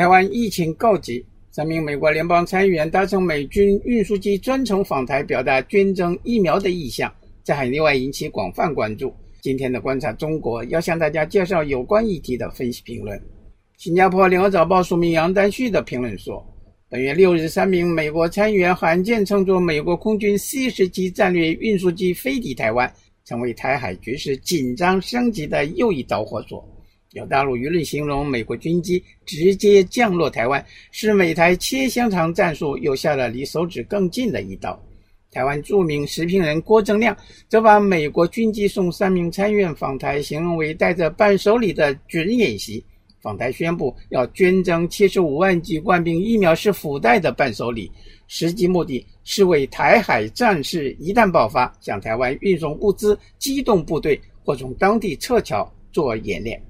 台湾疫情告急，三名美国联邦参议员搭乘美军运输机专程访台，表达捐赠疫苗的意向，在海内外引起广泛关注。今天的观察中国要向大家介绍有关议题的分析评论。新加坡联合早报署名杨丹旭的评论说：本月六日，三名美国参议员罕见乘坐美国空军 C 十级战略运输机飞抵台湾，成为台海局势紧张升级的又一导火索。有大陆舆论形容美国军机直接降落台湾，是美台切香肠战术又下了离手指更近的一刀。台湾著名时评人郭正亮则把美国军机送三名参院访台形容为带着伴手礼的准演习。访台宣布要捐赠七十五万剂冠病疫苗是附带的伴手礼，实际目的是为台海战事一旦爆发，向台湾运送物资、机动部队或从当地撤侨做演练。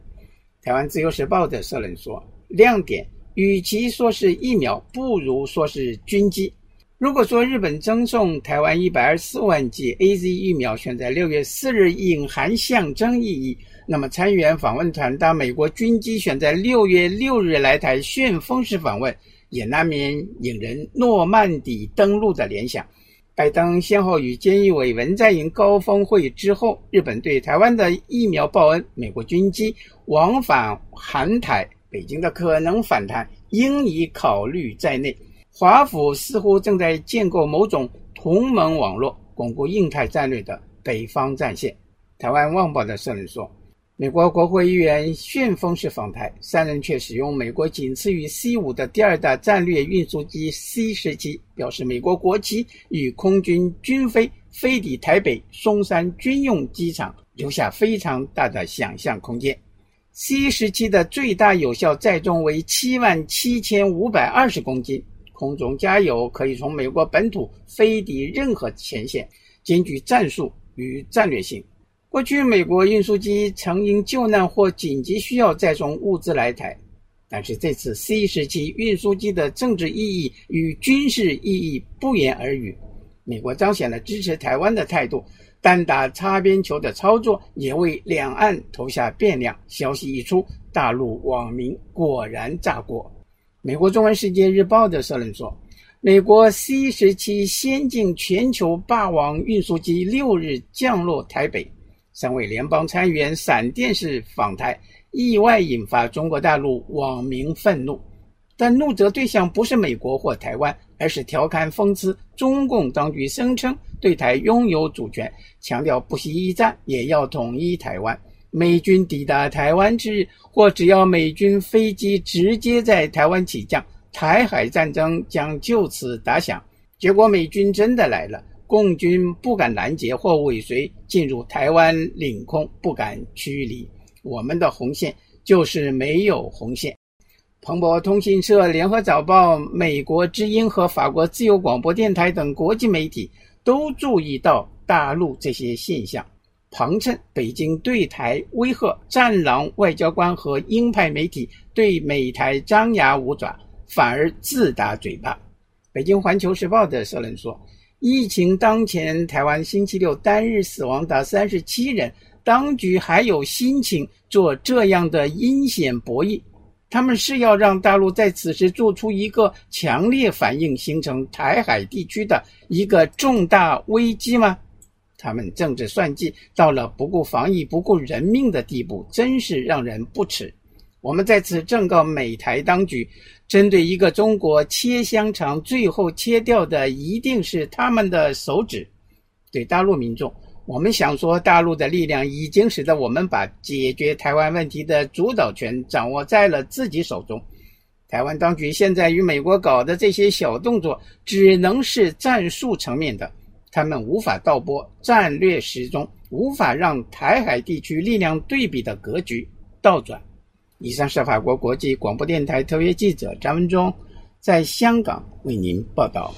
台湾自由时报的社论说：“亮点，与其说是疫苗，不如说是军机。如果说日本赠送台湾一百二十四万剂 A Z 疫苗选在六月四日隐含象征意义，那么参议员访问团搭美国军机选在六月六日来台旋风式访问，也难免引人诺曼底登陆的联想。”拜登先后与菅义伟、文在寅高峰会之后，日本对台湾的疫苗报恩，美国军机往返韩台，北京的可能反弹应已考虑在内。华府似乎正在建构某种同盟网络，巩固印太战略的北方战线。台湾旺报的社论说。美国国会议员旋风式访台，三人却使用美国仅次于 C 五的第二大战略运输机 C 十七，表示美国国旗与空军军飞飞抵台北松山军用机场，留下非常大的想象空间。C 十七的最大有效载重为七万七千五百二十公斤，空中加油可以从美国本土飞抵任何前线，兼具战术与战略性。过去，美国运输机曾因救难或紧急需要载送物资来台，但是这次 C 时期运输机的政治意义与军事意义不言而喻。美国彰显了支持台湾的态度，单打擦边球的操作也为两岸投下变量。消息一出，大陆网民果然炸锅。美国中文世界日报的社论说，美国 C 时期先进全球霸王运输机六日降落台北。三位联邦参议员闪电式访台，意外引发中国大陆网民愤怒，但怒责对象不是美国或台湾，而是调侃讽刺中共当局声称对台拥有主权，强调不惜一战也要统一台湾。美军抵达台湾之日，或只要美军飞机直接在台湾起降，台海战争将就此打响。结果美军真的来了。共军不敢拦截或尾随进入台湾领空，不敢驱离。我们的红线就是没有红线。彭博通讯社、联合早报、美国之音和法国自由广播电台等国际媒体都注意到大陆这些现象，旁衬北京对台威吓、战狼外交官和鹰派媒体对美台张牙舞爪，反而自打嘴巴。北京环球时报的社论说。疫情当前，台湾星期六单日死亡达三十七人，当局还有心情做这样的阴险博弈？他们是要让大陆在此时做出一个强烈反应，形成台海地区的一个重大危机吗？他们政治算计到了不顾防疫、不顾人命的地步，真是让人不齿。我们在此正告美台当局，针对一个中国切香肠，最后切掉的一定是他们的手指。对大陆民众，我们想说，大陆的力量已经使得我们把解决台湾问题的主导权掌握在了自己手中。台湾当局现在与美国搞的这些小动作，只能是战术层面的，他们无法倒拨战略时钟，无法让台海地区力量对比的格局倒转。以上是法国国际广播电台特约记者张文忠在香港为您报道。